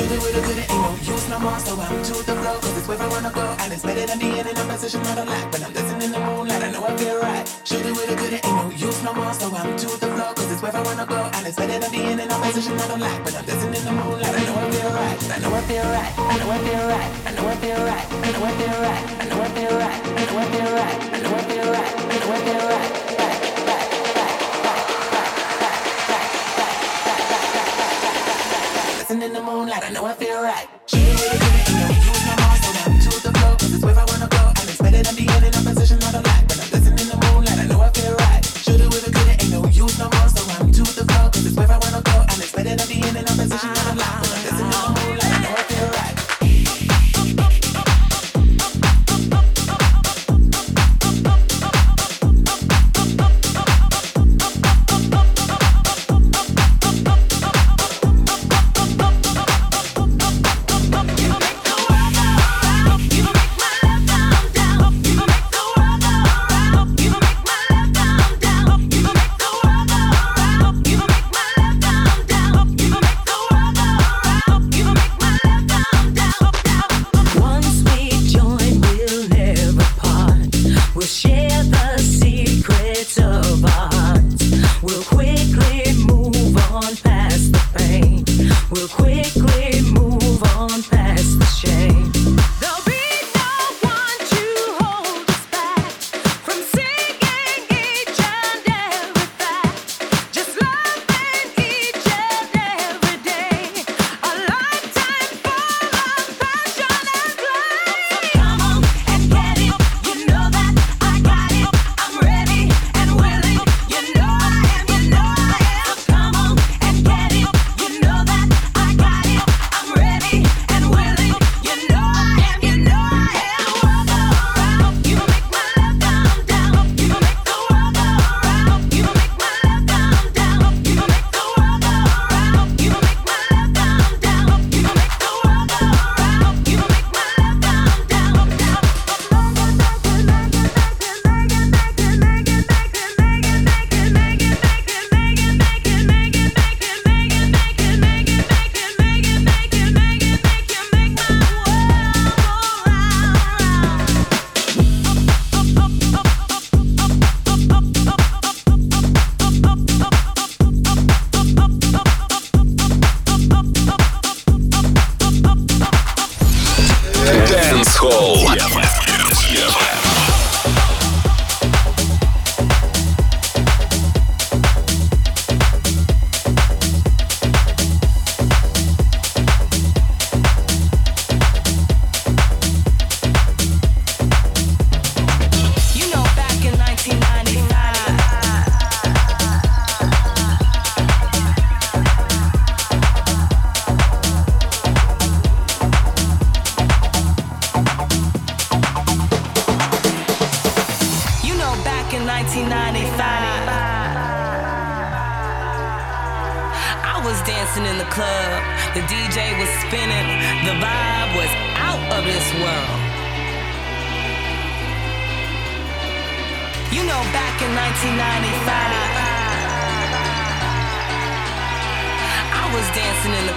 Shoot it with a good it ain't no use no more. So I'm to the flow, cause it's where I wanna go. And it's better than being in a position I don't like. But I'm dancing in the moonlight, I know I feel right. Shoot it with a good it ain't no use no more. So I'm to the flow, cause it's where I wanna go. And it's better than being in a position I don't like. But I'm dancing in the moonlight, I know I feel right. I know I feel right. I know I feel right. I know I feel right. I know I feel right. I know I feel right. I know I feel right. I know I feel right. I know I feel right. dancing in the moonlight. I know I feel right. Shoot it with a bullet, and we use my muscle now. To the flow, cause it's where I wanna go. I'm expected to be in a position not a like. but I'm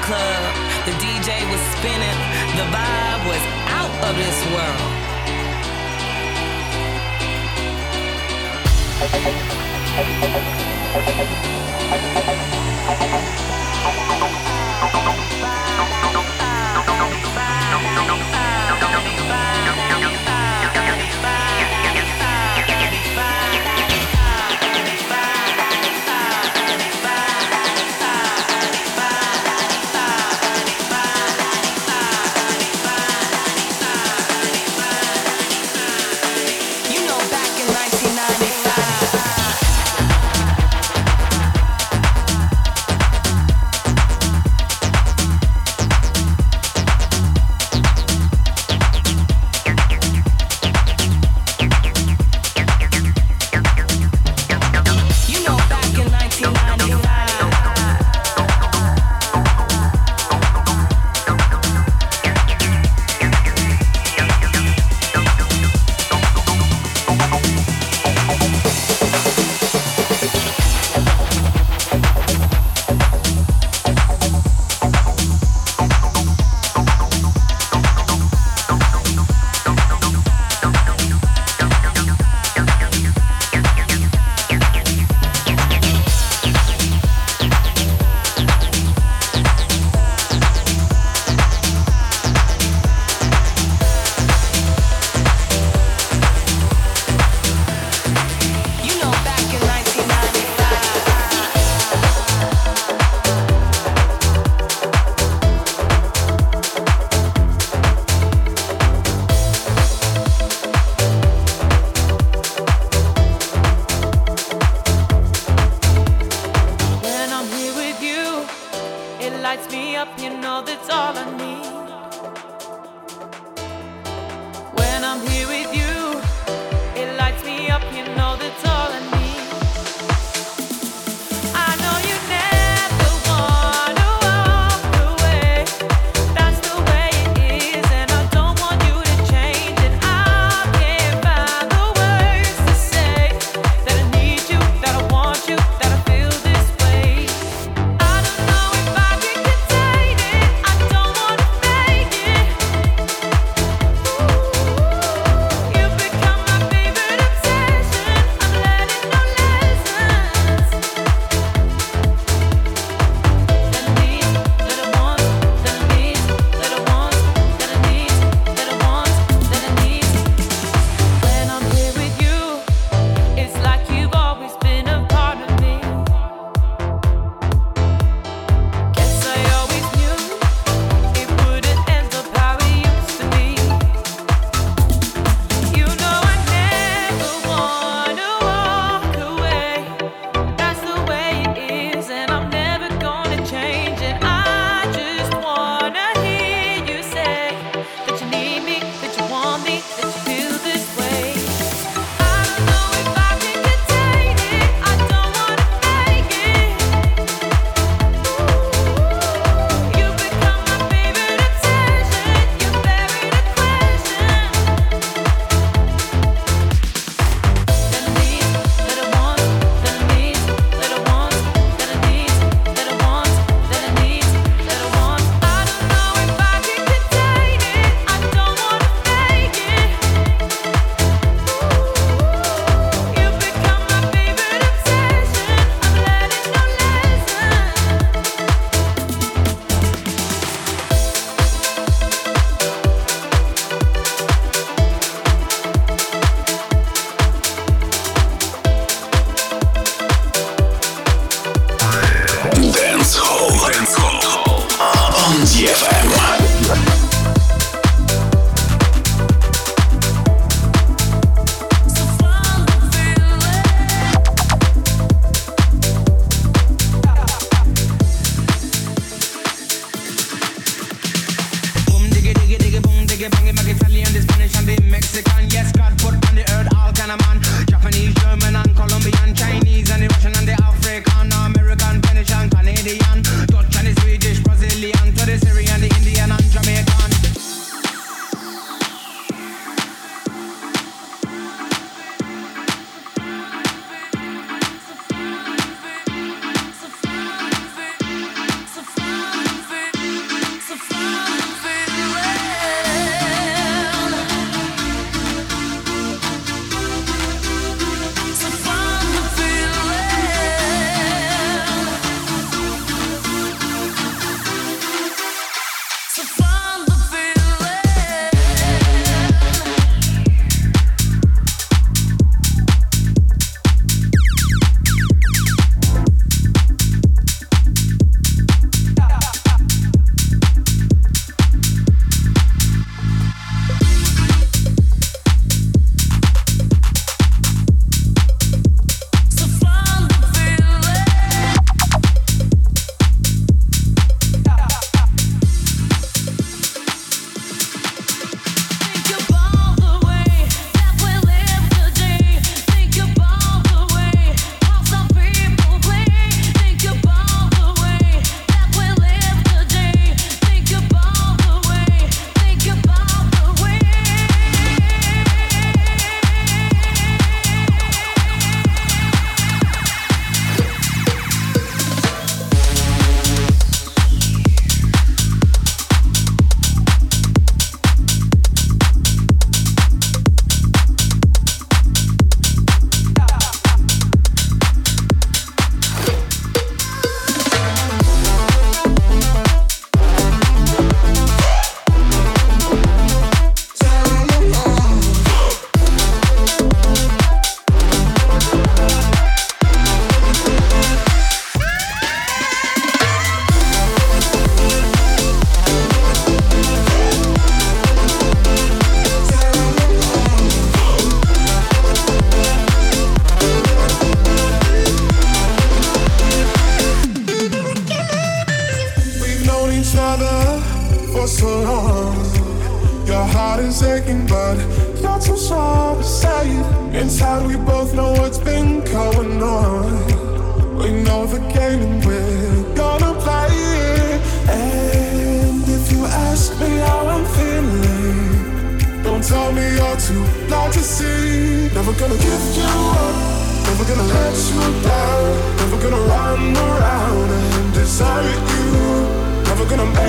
club. The DJ was spinning, the vibe was out of this world. I,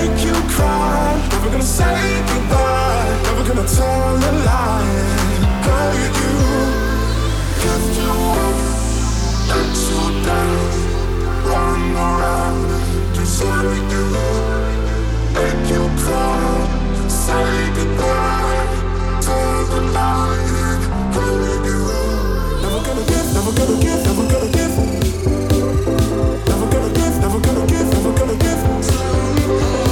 make you cry, never gonna say goodbye, never gonna tell a lie. Hurt you lift you up, let you down, run around. And you, make you cry, say goodbye, tell the lie, hurt you. Never gonna give, never gonna give, never gonna give. Never gonna give, never gonna give, never gonna give.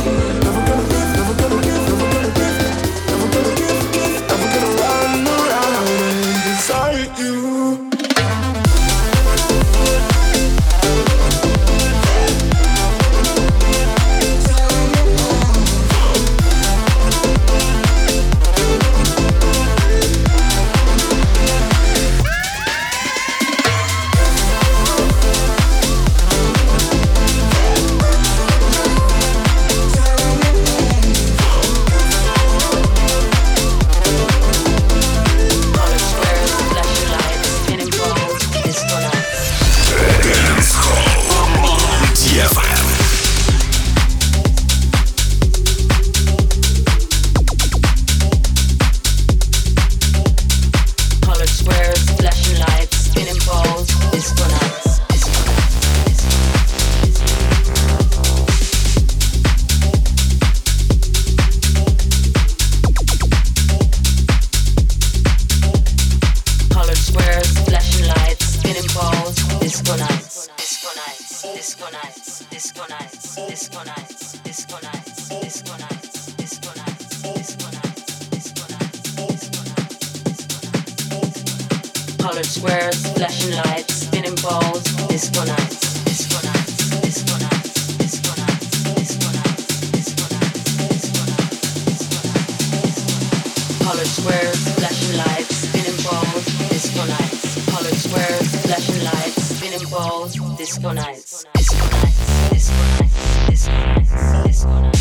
Squares, flashing lights, spinning balls, disco nights. Squares, flashing lights, spinning balls, disco nights. Squares, flashing lights, spinning balls, disco nights. Disco nights, disco nights, disco nights, disco nights.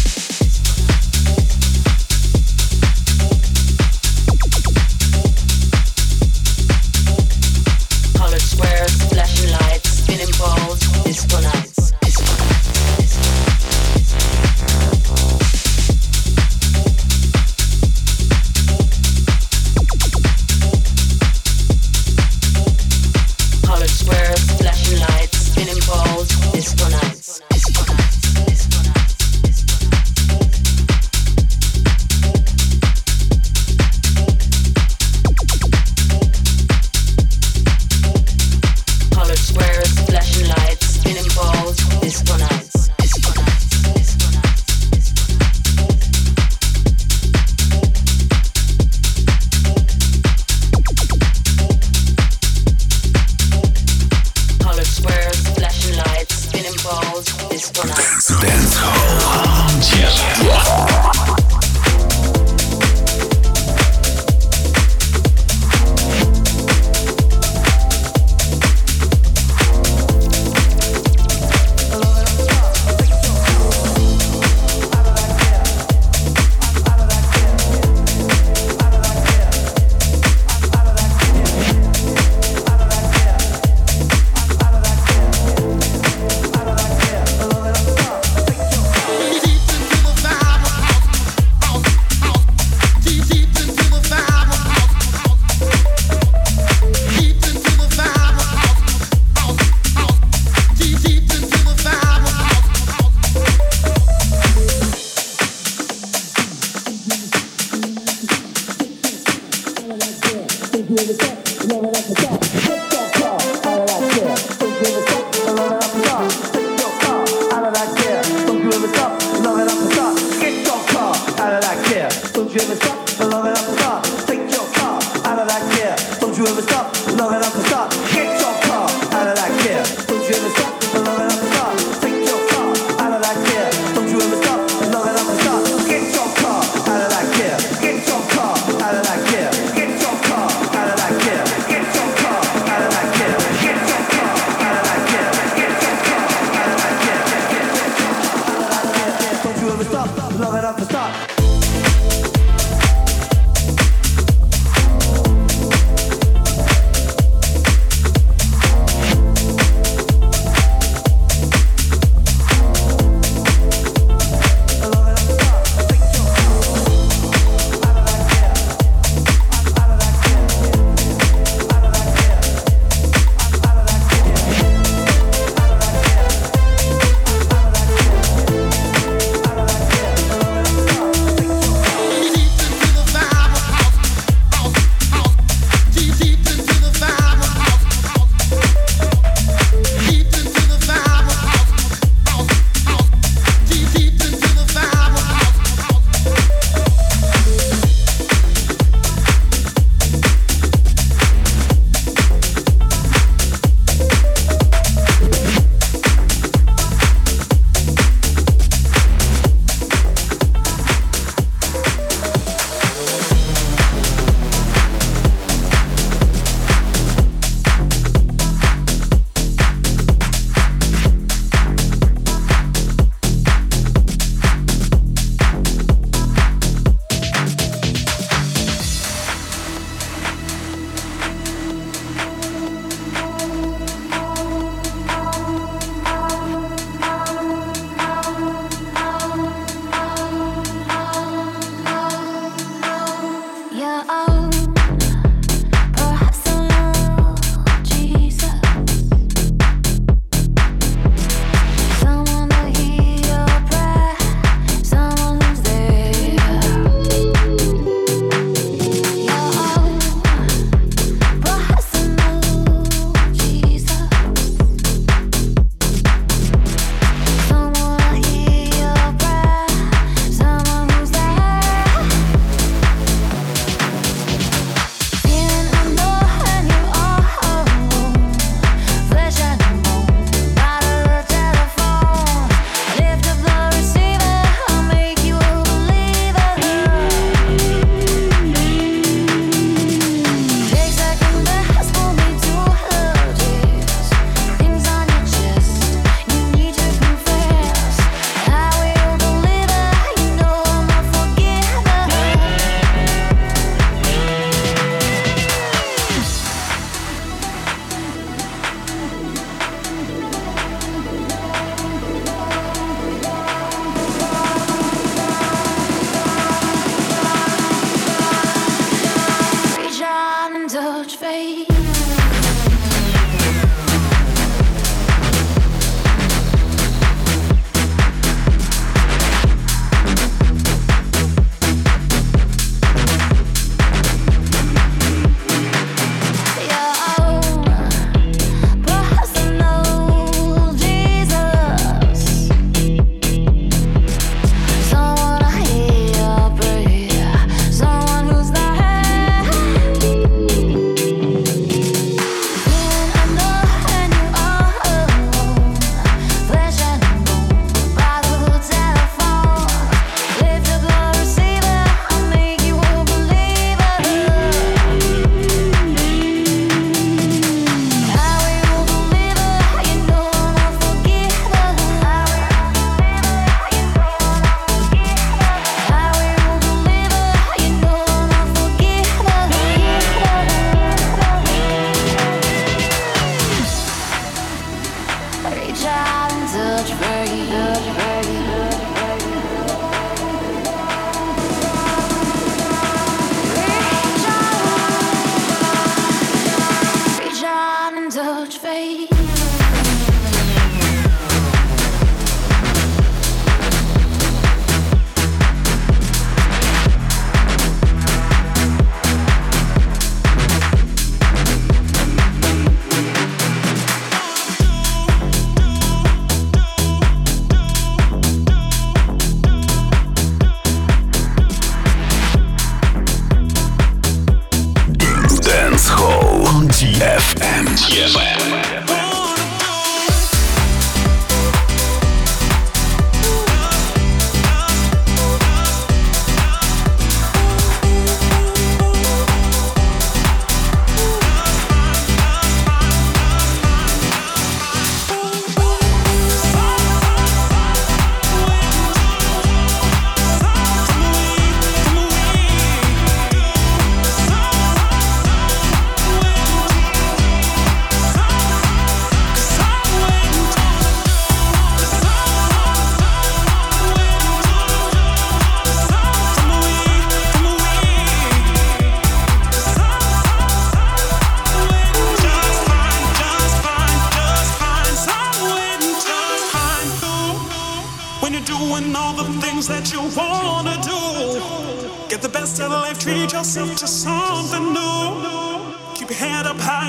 姐妹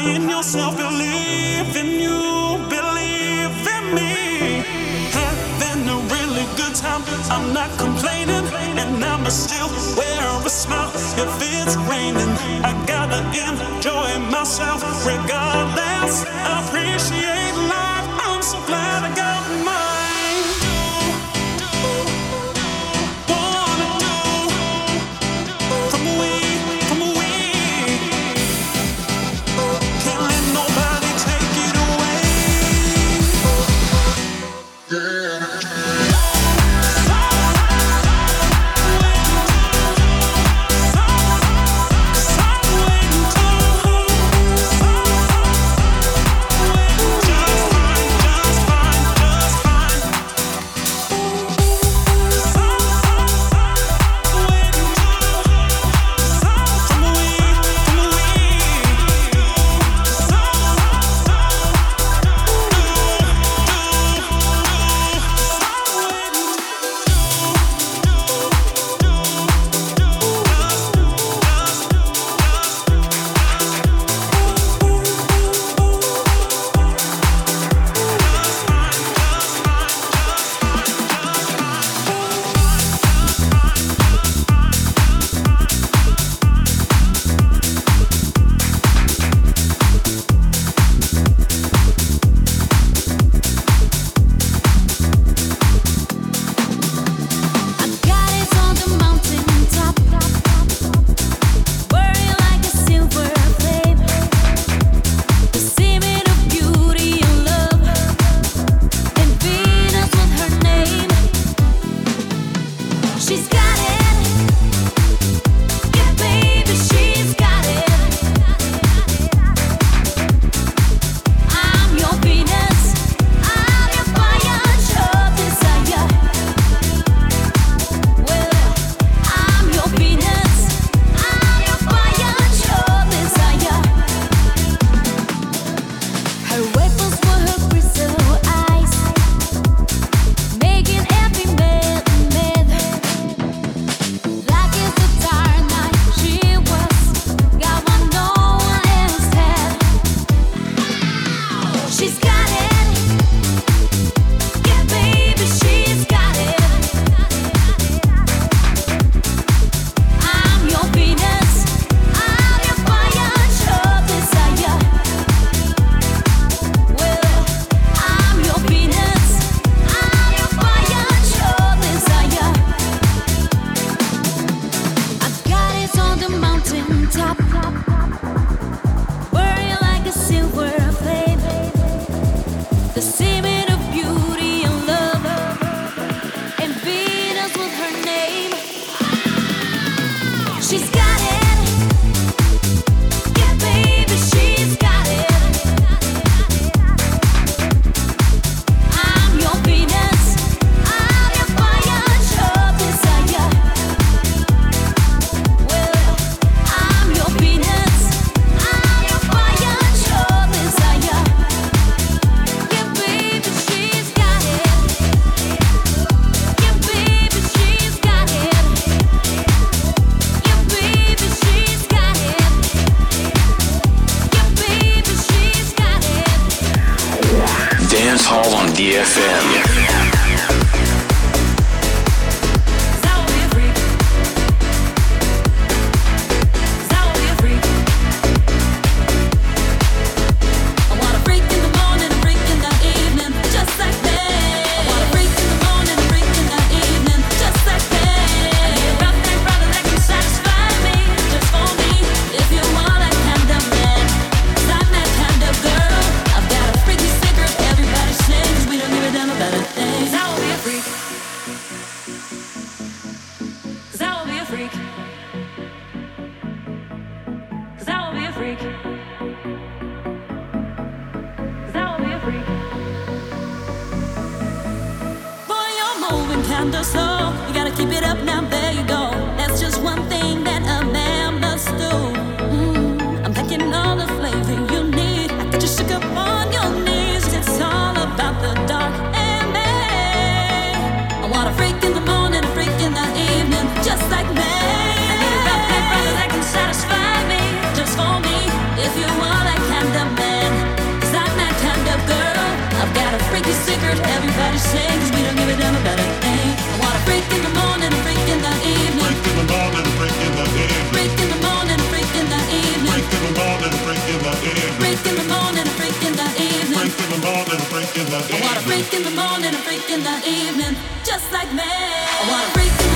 in yourself, believe in you, believe in me. Having a really good time, I'm not complaining, and I'ma still wear a smile if it's raining. I gotta enjoy myself regardless. Appreciate. record, everybody sings. We don't give a damn about a thing. I want a freak in the morning, a freak in the evening. Freak in the morning, a freak in the evening. Freak in the morning, a freak in the evening. Freak in the morning, a freak in the evening. Freak in the morning, a freak in the evening. Freak in the morning, a freak in the evening. I want a freak in the morning, a freak in the evening. Just like me. I want a freak in the